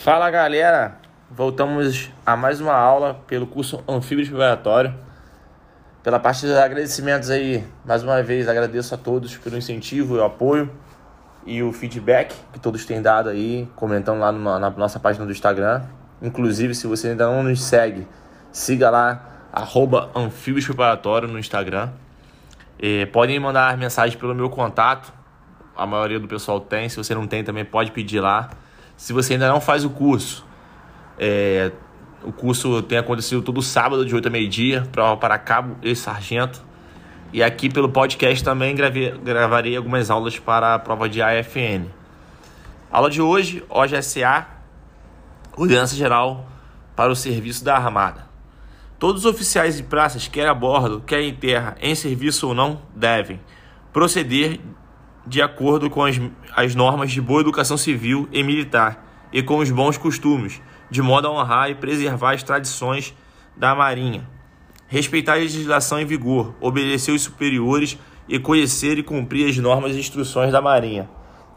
Fala galera, voltamos a mais uma aula pelo curso Anfíbio Preparatório. Pela parte dos agradecimentos aí, mais uma vez agradeço a todos pelo incentivo e o apoio e o feedback que todos têm dado aí, comentando lá no, na nossa página do Instagram. Inclusive, se você ainda não nos segue, siga lá, arroba Anfíbios Preparatório no Instagram. E podem mandar mensagens pelo meu contato, a maioria do pessoal tem, se você não tem também pode pedir lá. Se você ainda não faz o curso, é, o curso tem acontecido todo sábado, de 8 a meio-dia, prova para cabo e sargento. E aqui pelo podcast também gravei, gravarei algumas aulas para a prova de AFN. Aula de hoje, OGSA, Ordenança Geral para o Serviço da Armada. Todos os oficiais de praças, quer a bordo, quer em terra, em serviço ou não, devem proceder de acordo com as, as normas de boa educação civil e militar e com os bons costumes, de modo a honrar e preservar as tradições da Marinha. Respeitar a legislação em vigor, obedecer os superiores e conhecer e cumprir as normas e instruções da Marinha.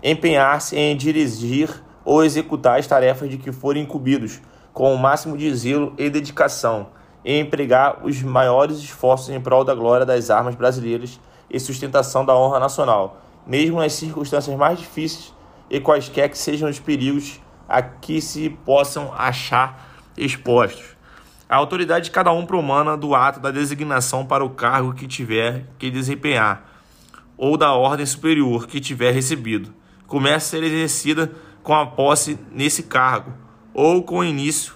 Empenhar-se em dirigir ou executar as tarefas de que forem incumbidos, com o máximo de zelo e dedicação, e empregar os maiores esforços em prol da glória das armas brasileiras e sustentação da honra nacional mesmo nas circunstâncias mais difíceis e quaisquer que sejam os perigos a que se possam achar expostos. A autoridade de cada um promana do ato da designação para o cargo que tiver que desempenhar, ou da ordem superior que tiver recebido, começa a ser exercida com a posse nesse cargo, ou com o início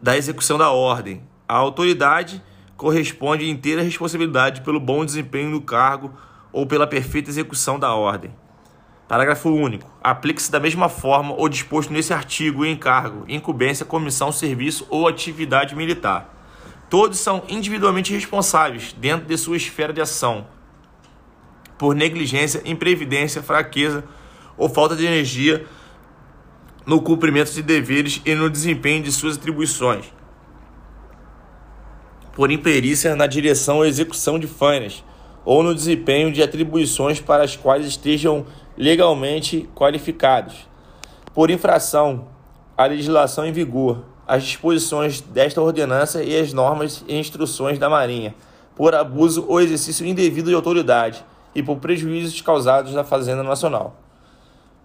da execução da ordem. A autoridade corresponde inteira responsabilidade pelo bom desempenho do cargo ou pela perfeita execução da ordem. Parágrafo único. Aplique-se da mesma forma o disposto nesse artigo encargo, incumbência, comissão, serviço ou atividade militar. Todos são individualmente responsáveis, dentro de sua esfera de ação, por negligência, imprevidência, fraqueza ou falta de energia no cumprimento de deveres e no desempenho de suas atribuições, por imperícia na direção ou execução de fanas ou no desempenho de atribuições para as quais estejam legalmente qualificados. Por infração à legislação em vigor, as disposições desta ordenança e as normas e instruções da Marinha, por abuso ou exercício indevido de autoridade e por prejuízos causados na Fazenda Nacional.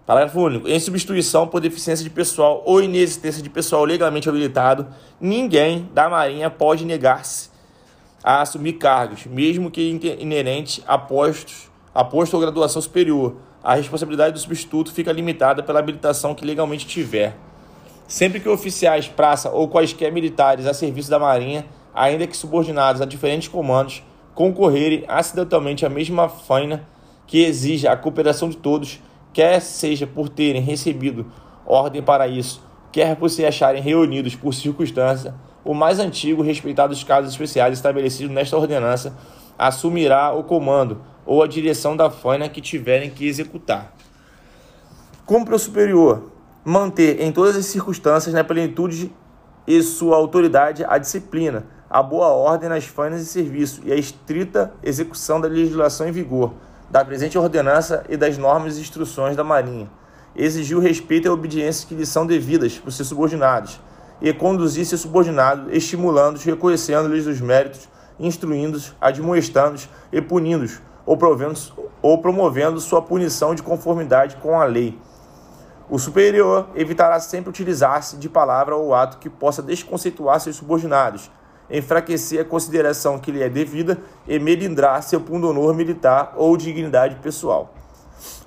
Parágrafo único. Em substituição por deficiência de pessoal ou inexistência de pessoal legalmente habilitado, ninguém da Marinha pode negar-se a assumir cargos, mesmo que inerente a postos, a posto ou graduação superior. A responsabilidade do substituto fica limitada pela habilitação que legalmente tiver. Sempre que oficiais, praça ou quaisquer militares a serviço da Marinha, ainda que subordinados a diferentes comandos, concorrerem acidentalmente à mesma faina que exija a cooperação de todos, quer seja por terem recebido ordem para isso, quer por se acharem reunidos por circunstância o mais antigo, respeitado os casos especiais estabelecidos nesta ordenança, assumirá o comando ou a direção da faina que tiverem que executar. Cumpre o superior manter em todas as circunstâncias, na plenitude e sua autoridade, a disciplina, a boa ordem nas fainas de serviço e a estrita execução da legislação em vigor, da presente ordenança e das normas e instruções da Marinha. Exigir o respeito e a obediência que lhes são devidas por seus subordinados e conduzir seu subordinado, estimulando-os, reconhecendo-lhes os méritos, instruindo-os, admoestando-os e punindo-os, ou, ou promovendo sua punição de conformidade com a lei. O superior evitará sempre utilizar-se de palavra ou ato que possa desconceituar seus subordinados, enfraquecer a consideração que lhe é devida e melindrar seu pundonor militar ou dignidade pessoal.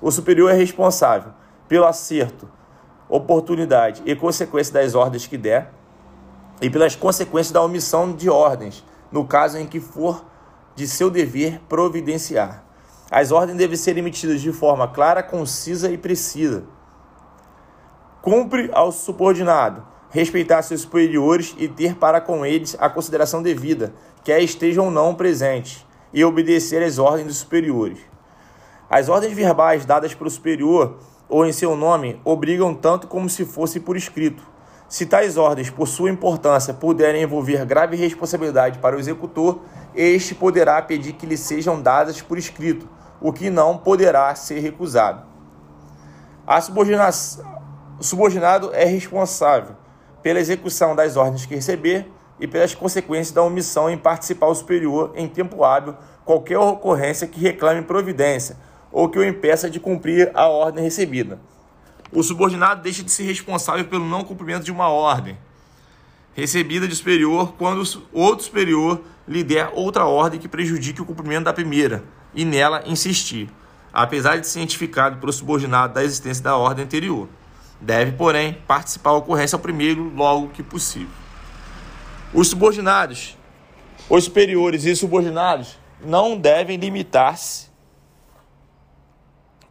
O superior é responsável pelo acerto, oportunidade e consequência das ordens que der, e pelas consequências da omissão de ordens, no caso em que for de seu dever providenciar. As ordens devem ser emitidas de forma clara, concisa e precisa. Cumpre ao subordinado respeitar seus superiores e ter para com eles a consideração devida, quer estejam ou não presentes, e obedecer às ordens dos superiores. As ordens verbais dadas pelo superior ou em seu nome obrigam tanto como se fosse por escrito. Se tais ordens, por sua importância, puderem envolver grave responsabilidade para o executor, este poderá pedir que lhe sejam dadas por escrito, o que não poderá ser recusado. A subordinado é responsável pela execução das ordens que receber e pelas consequências da omissão em participar o superior em tempo hábil qualquer ocorrência que reclame providência ou que o impeça de cumprir a ordem recebida. O subordinado deixa de ser responsável pelo não cumprimento de uma ordem recebida de superior quando outro superior lhe der outra ordem que prejudique o cumprimento da primeira e nela insistir, apesar de cientificado pelo subordinado da existência da ordem anterior. Deve, porém, participar da ocorrência ao primeiro logo que possível. Os subordinados, os superiores e subordinados não devem limitar-se.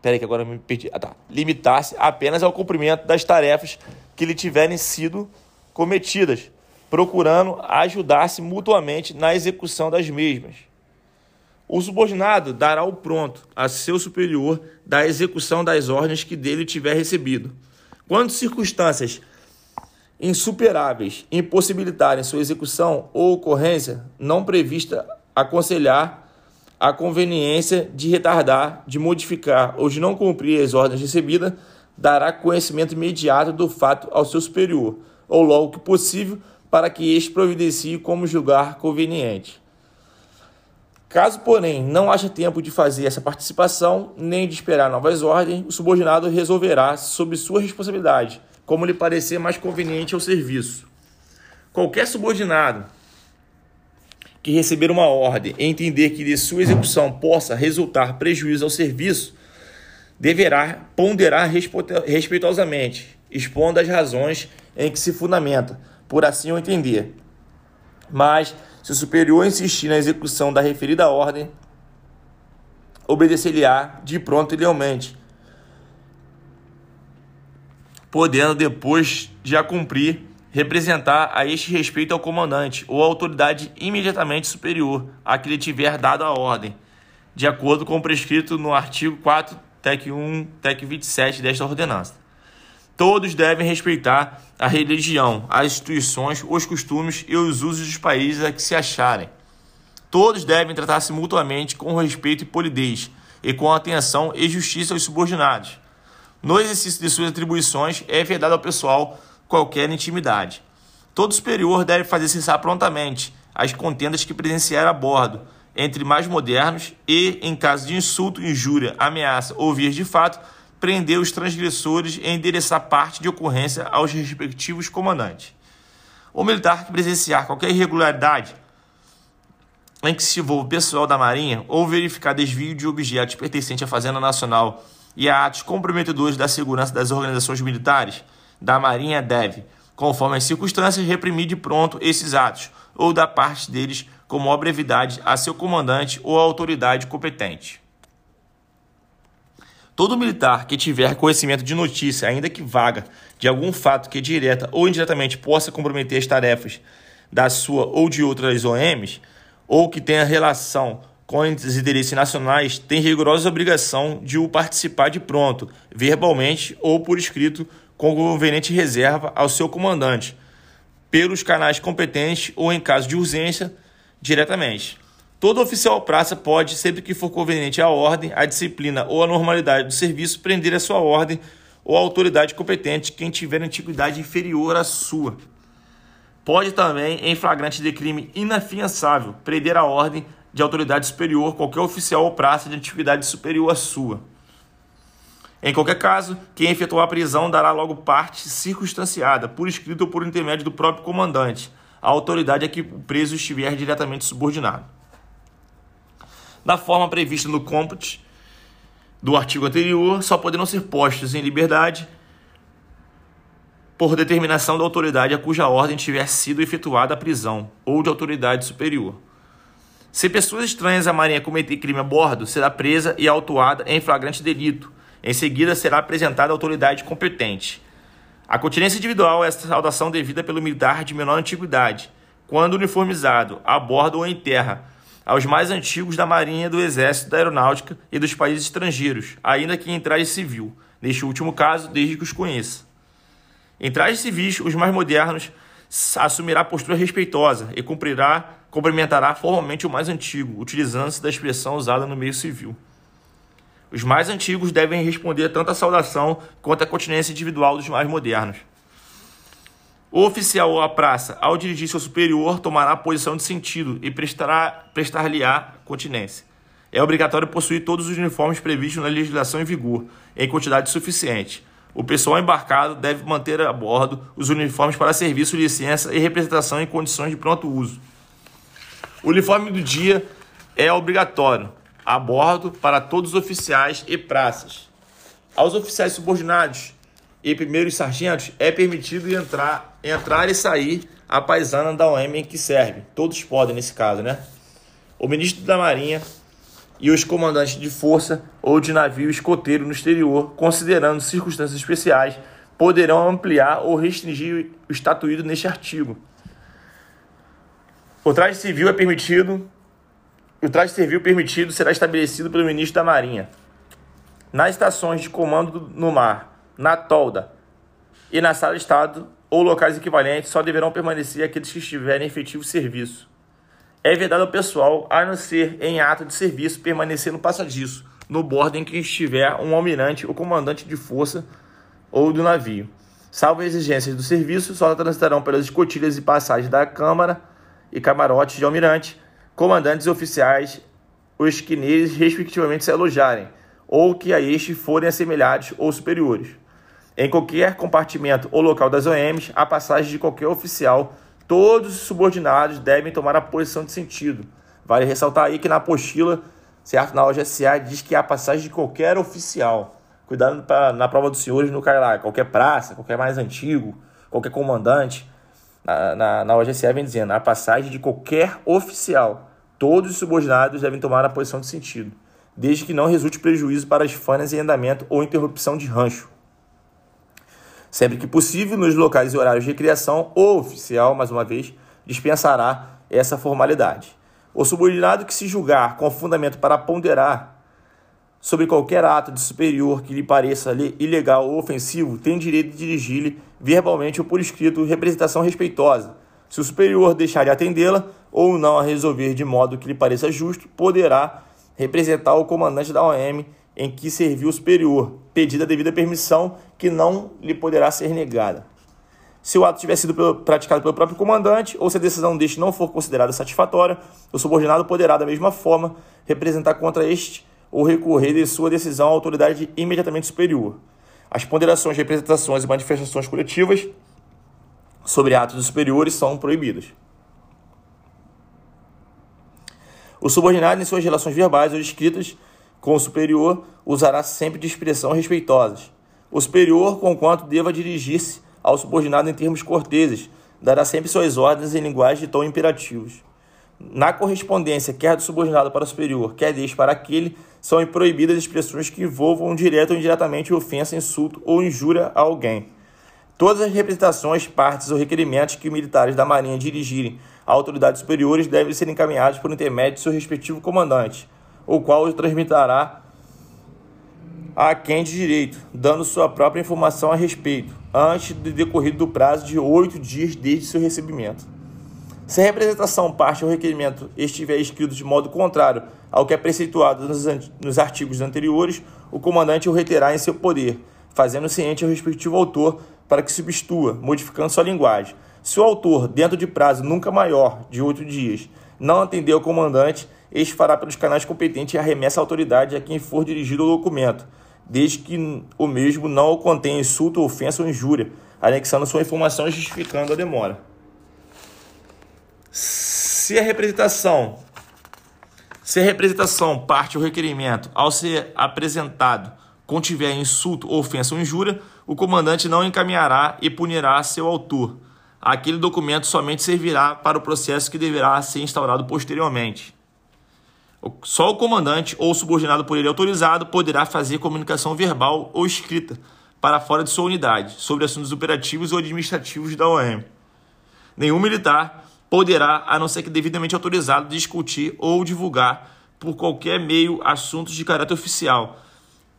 Peraí, que agora eu me perdi. Ah, tá. Limitar-se apenas ao cumprimento das tarefas que lhe tiverem sido cometidas, procurando ajudar-se mutuamente na execução das mesmas. O subordinado dará o pronto a seu superior da execução das ordens que dele tiver recebido. Quando circunstâncias insuperáveis impossibilitarem sua execução ou ocorrência não prevista, aconselhar a conveniência de retardar, de modificar ou de não cumprir as ordens recebidas, dará conhecimento imediato do fato ao seu superior, ou logo que possível, para que este providencie como julgar conveniente. Caso, porém, não haja tempo de fazer essa participação, nem de esperar novas ordens, o subordinado resolverá sob sua responsabilidade, como lhe parecer mais conveniente ao serviço. Qualquer subordinado que receber uma ordem e entender que de sua execução possa resultar prejuízo ao serviço, deverá ponderar respeitosamente, expondo as razões em que se fundamenta, por assim o entender. Mas, se o superior insistir na execução da referida ordem, obedecer-lhe-á de pronto e lealmente, podendo, depois de a cumprir, representar a este respeito ao comandante ou à autoridade imediatamente superior a que lhe tiver dado a ordem, de acordo com o prescrito no artigo 4, TEC 1, TEC 27 desta ordenança. Todos devem respeitar a religião, as instituições, os costumes e os usos dos países a que se acharem. Todos devem tratar-se mutuamente com respeito e polidez, e com atenção e justiça aos subordinados. No exercício de suas atribuições, é vedado ao pessoal qualquer intimidade. Todo superior deve fazer cessar prontamente as contendas que presenciar a bordo, entre mais modernos, e, em caso de insulto, injúria, ameaça ou vias de fato, prender os transgressores e endereçar parte de ocorrência aos respectivos comandantes. O militar que presenciar qualquer irregularidade em que se envolva o pessoal da Marinha ou verificar desvio de objetos pertencentes à Fazenda Nacional e a atos comprometedores da segurança das organizações militares da Marinha deve, conforme as circunstâncias, reprimir de pronto esses atos ou da parte deles com maior brevidade a seu comandante ou autoridade competente. Todo militar que tiver conhecimento de notícia, ainda que vaga, de algum fato que direta ou indiretamente possa comprometer as tarefas da sua ou de outras OMs, ou que tenha relação com os interesses nacionais, tem rigorosa obrigação de o participar de pronto, verbalmente ou por escrito, com conveniente reserva ao seu comandante, pelos canais competentes ou, em caso de urgência, diretamente. Todo oficial praça pode, sempre que for conveniente à ordem, à disciplina ou à normalidade do serviço, prender a sua ordem ou a autoridade competente quem tiver antiguidade inferior à sua. Pode também, em flagrante de crime inafiançável, prender a ordem de autoridade superior qualquer oficial ou praça de antiguidade superior à sua. Em qualquer caso, quem efetuou a prisão dará logo parte circunstanciada, por escrito ou por intermédio do próprio comandante, a autoridade a que o preso estiver diretamente subordinado da forma prevista no comput do artigo anterior, só poderão ser postos em liberdade por determinação da autoridade a cuja ordem tiver sido efetuada a prisão ou de autoridade superior. Se pessoas estranhas à marinha cometer crime a bordo, será presa e autuada em flagrante delito. Em seguida, será apresentada à autoridade competente. A continência individual é a saudação devida pelo militar de menor antiguidade, quando uniformizado, a bordo ou em terra, aos mais antigos da Marinha, do Exército, da Aeronáutica e dos países estrangeiros, ainda que em traje civil, neste último caso, desde que os conheça. Em trajes civis, os mais modernos assumirá postura respeitosa e cumprirá, cumprimentará formalmente o mais antigo, utilizando-se da expressão usada no meio civil. Os mais antigos devem responder tanto à saudação quanto à continência individual dos mais modernos. O oficial ou a praça, ao dirigir seu superior, tomará a posição de sentido e prestar-lhe-á continência. É obrigatório possuir todos os uniformes previstos na legislação em vigor, em quantidade suficiente. O pessoal embarcado deve manter a bordo os uniformes para serviço, licença e representação em condições de pronto uso. O uniforme do dia é obrigatório a bordo para todos os oficiais e praças. Aos oficiais subordinados e primeiros sargentos é permitido entrar, entrar e sair a paisana da OM em que serve. Todos podem nesse caso, né? O ministro da Marinha e os comandantes de força ou de navio escoteiro no exterior, considerando circunstâncias especiais, poderão ampliar ou restringir o estatuído neste artigo. O traje civil é permitido. O traje civil permitido será estabelecido pelo ministro da Marinha. Nas estações de comando no mar, na tolda e na sala de estado ou locais equivalentes só deverão permanecer aqueles que estiverem em efetivo serviço. É vedado ao pessoal, a não ser em ato de serviço, permanecer no passadiço, no bordo em que estiver um almirante ou comandante de força ou do navio. Salvo exigências do serviço, só transitarão pelas escotilhas e passagens da Câmara e camarotes de almirante, comandantes e oficiais, os que neles respectivamente se alojarem, ou que a este forem assemelhados ou superiores. Em qualquer compartimento ou local das OMs, a passagem de qualquer oficial, todos os subordinados devem tomar a posição de sentido. Vale ressaltar aí que na apostila, certo, na OGSA, diz que a passagem de qualquer oficial. Cuidado pra, na prova dos senhores não cai lá, qualquer praça, qualquer mais antigo, qualquer comandante. Na, na, na vem dizendo, a passagem de qualquer oficial. Todos os subordinados devem tomar a posição de sentido, desde que não resulte prejuízo para as fanas em andamento ou interrupção de rancho. Sempre que possível, nos locais e horários de recreação, o oficial, mais uma vez, dispensará essa formalidade. O subordinado que se julgar com fundamento para ponderar sobre qualquer ato de superior que lhe pareça ilegal ou ofensivo, tem direito de dirigir-lhe verbalmente ou por escrito representação respeitosa. Se o superior deixar de atendê-la ou não a resolver de modo que lhe pareça justo, poderá representar o comandante da OM em que serviu o superior, pedida a devida permissão que não lhe poderá ser negada. Se o ato tiver sido praticado pelo próprio comandante ou se a decisão deste não for considerada satisfatória, o subordinado poderá, da mesma forma, representar contra este ou recorrer de sua decisão à autoridade imediatamente superior. As ponderações, representações e manifestações coletivas sobre atos superiores são proibidas. O subordinado, em suas relações verbais ou escritas, com o superior, usará sempre de expressão respeitosas. O superior, conquanto deva dirigir-se ao subordinado em termos corteses, dará sempre suas ordens em linguagem de tom imperativos. Na correspondência, quer do subordinado para o superior, quer deste para aquele, são proibidas expressões que envolvam direta ou indiretamente ofensa, insulto ou injúria a alguém. Todas as representações, partes ou requerimentos que militares da Marinha dirigirem a autoridades superiores devem ser encaminhados por intermédio de seu respectivo comandante, o qual o transmitirá a quem de direito, dando sua própria informação a respeito, antes de decorrido do prazo de oito dias desde seu recebimento. Se a representação, parte ou requerimento estiver escrito de modo contrário ao que é preceituado nos, artigos anteriores, o comandante o reterá em seu poder, fazendo ciente ao respectivo autor para que substitua, modificando sua linguagem. Se o autor, dentro de prazo nunca maior de oito dias, não atender ao comandante, este fará pelos canais competentes a remessa à autoridade a quem for dirigido o documento, desde que o mesmo não contenha insulto, ofensa ou injúria, anexando sua informação e justificando a demora. Se a representação se a representação parte ou requerimento ao ser apresentado contiver insulto, ofensa ou injúria, o comandante não encaminhará e punirá seu autor. Aquele documento somente servirá para o processo que deverá ser instaurado posteriormente. Só o comandante ou subordinado por ele autorizado poderá fazer comunicação verbal ou escrita para fora de sua unidade sobre assuntos operativos ou administrativos da OM. Nenhum militar poderá, a não ser que devidamente autorizado, discutir ou divulgar por qualquer meio assuntos de caráter oficial,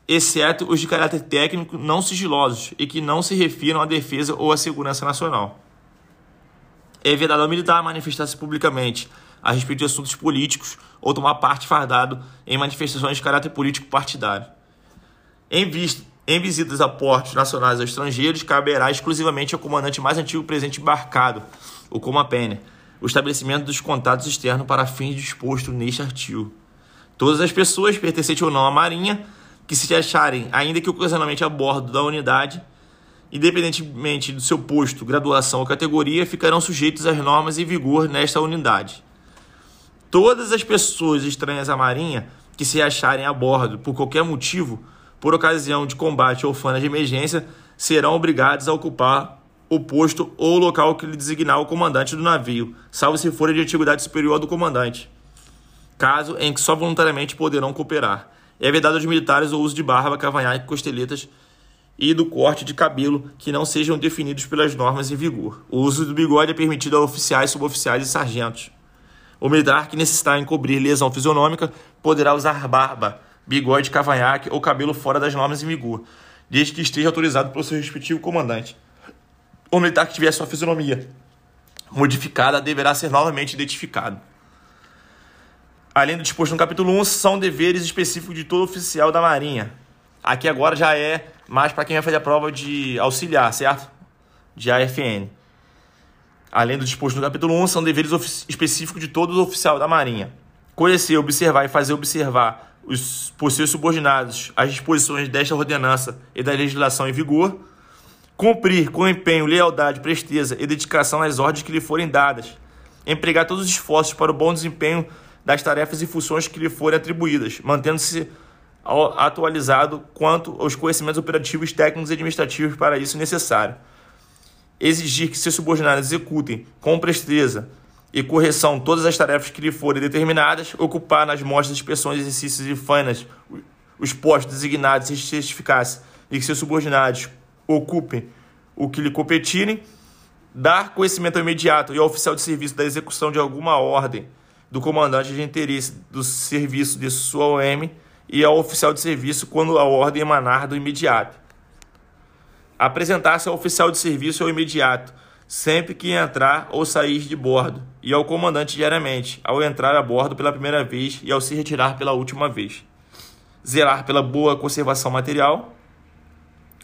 exceto os de caráter técnico não sigilosos e que não se refiram à defesa ou à segurança nacional. É vedado ao militar manifestar-se publicamente a respeito de assuntos políticos ou tomar parte fardado em manifestações de caráter político partidário. Em, vista, em visitas a portos nacionais ou estrangeiros, caberá exclusivamente ao comandante mais antigo presente embarcado, o Comapene, o estabelecimento dos contatos externos para fins disposto neste artigo. Todas as pessoas, pertencentes ou não à Marinha, que se acharem, ainda que ocasionalmente a bordo da unidade, independentemente do seu posto, graduação ou categoria, ficarão sujeitos às normas em vigor nesta unidade. Todas as pessoas estranhas à Marinha que se acharem a bordo por qualquer motivo, por ocasião de combate ou fana de emergência, serão obrigados a ocupar o posto ou o local que lhe designar o comandante do navio, salvo se forem de antiguidade superior do comandante, caso em que só voluntariamente poderão cooperar. É vedado aos militares o uso de barba, cavanhaque, costeletas e do corte de cabelo que não sejam definidos pelas normas em vigor. O uso do bigode é permitido a oficiais, suboficiais e sargentos. O militar que necessitar encobrir lesão fisionômica poderá usar barba, bigode, cavanhaque ou cabelo fora das normas em vigor, desde que esteja autorizado pelo seu respectivo comandante. O militar que tiver sua fisionomia modificada deverá ser novamente identificado. Além do disposto no capítulo 1, são deveres específicos de todo oficial da Marinha. Aqui agora já é mais para quem vai fazer a prova de auxiliar, certo? De AFN. Além do disposto no capítulo 1, são deveres específicos de todo oficial da Marinha. Conhecer, observar e fazer observar os, por seus subordinados as disposições desta ordenança e da legislação em vigor. Cumprir com empenho, lealdade, presteza e dedicação as ordens que lhe forem dadas. Empregar todos os esforços para o bom desempenho das tarefas e funções que lhe forem atribuídas, mantendo-se atualizado quanto aos conhecimentos operativos, técnicos e administrativos para isso necessário. Exigir que seus subordinados executem com presteza e correção todas as tarefas que lhe forem determinadas, ocupar nas mostras, inspeções, exercícios e fanas os postos designados se certificasse e que seus subordinados ocupem o que lhe competirem, dar conhecimento imediato e ao oficial de serviço da execução de alguma ordem do comandante de interesse do serviço de sua OM e ao oficial de serviço quando a ordem emanar do imediato. Apresentar-se ao oficial de serviço ao imediato, sempre que entrar ou sair de bordo, e ao comandante diariamente, ao entrar a bordo pela primeira vez e ao se retirar pela última vez. Zelar pela boa conservação material.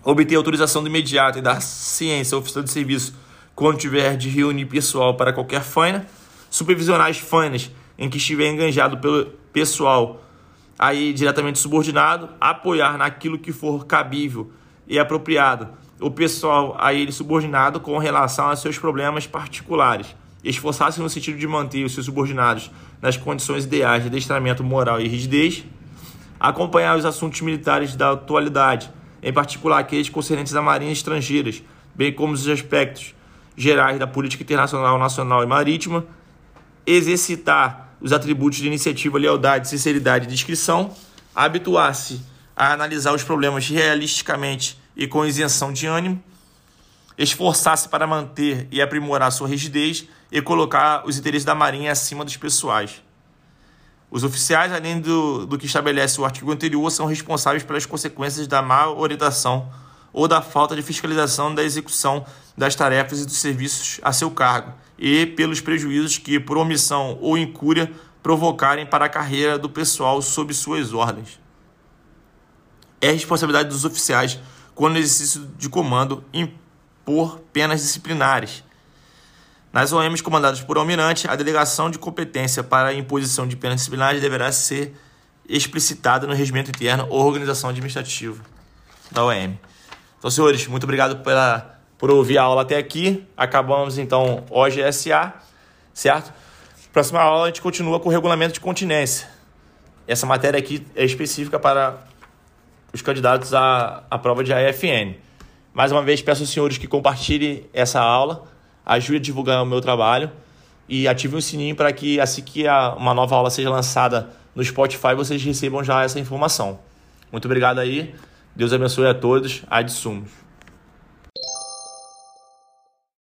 Obter autorização do imediato e dar ciência ao oficial de serviço quando tiver de reunir pessoal para qualquer faina. Supervisionar as fainas em que estiver enganjado pelo pessoal aí diretamente subordinado, apoiar naquilo que for cabível e apropriado o pessoal a ele subordinado com relação a seus problemas particulares. Esforçar-se no sentido de manter os seus subordinados nas condições ideais de adestramento moral e rigidez. Acompanhar os assuntos militares da atualidade, em particular aqueles concernentes à marinha estrangeiras, bem como os aspectos gerais da política internacional, nacional e marítima. Exercitar os atributos de iniciativa, lealdade, sinceridade e discrição, habituar-se a analisar os problemas realisticamente e com isenção de ânimo, esforçar-se para manter e aprimorar sua rigidez e colocar os interesses da Marinha acima dos pessoais. Os oficiais, além do, do que estabelece o artigo anterior, são responsáveis pelas consequências da má orientação ou da falta de fiscalização da execução das tarefas e dos serviços a seu cargo e pelos prejuízos que, por omissão ou incúria, provocarem para a carreira do pessoal sob suas ordens. É responsabilidade dos oficiais, quando exercício de comando, impor penas disciplinares. Nas OMs comandadas por almirante, a delegação de competência para a imposição de penas disciplinares deverá ser explicitada no regimento interno ou organização administrativa da OM. Então, senhores, muito obrigado pela por ouvir a aula até aqui. Acabamos então OGSA, certo? Próxima aula a gente continua com o regulamento de continência. Essa matéria aqui é específica para os candidatos à, à prova de AFN. Mais uma vez, peço aos senhores que compartilhem essa aula, ajude a divulgar o meu trabalho e ative o sininho para que assim que a, uma nova aula seja lançada no Spotify, vocês recebam já essa informação. Muito obrigado aí. Deus abençoe a todos. Ad sumos.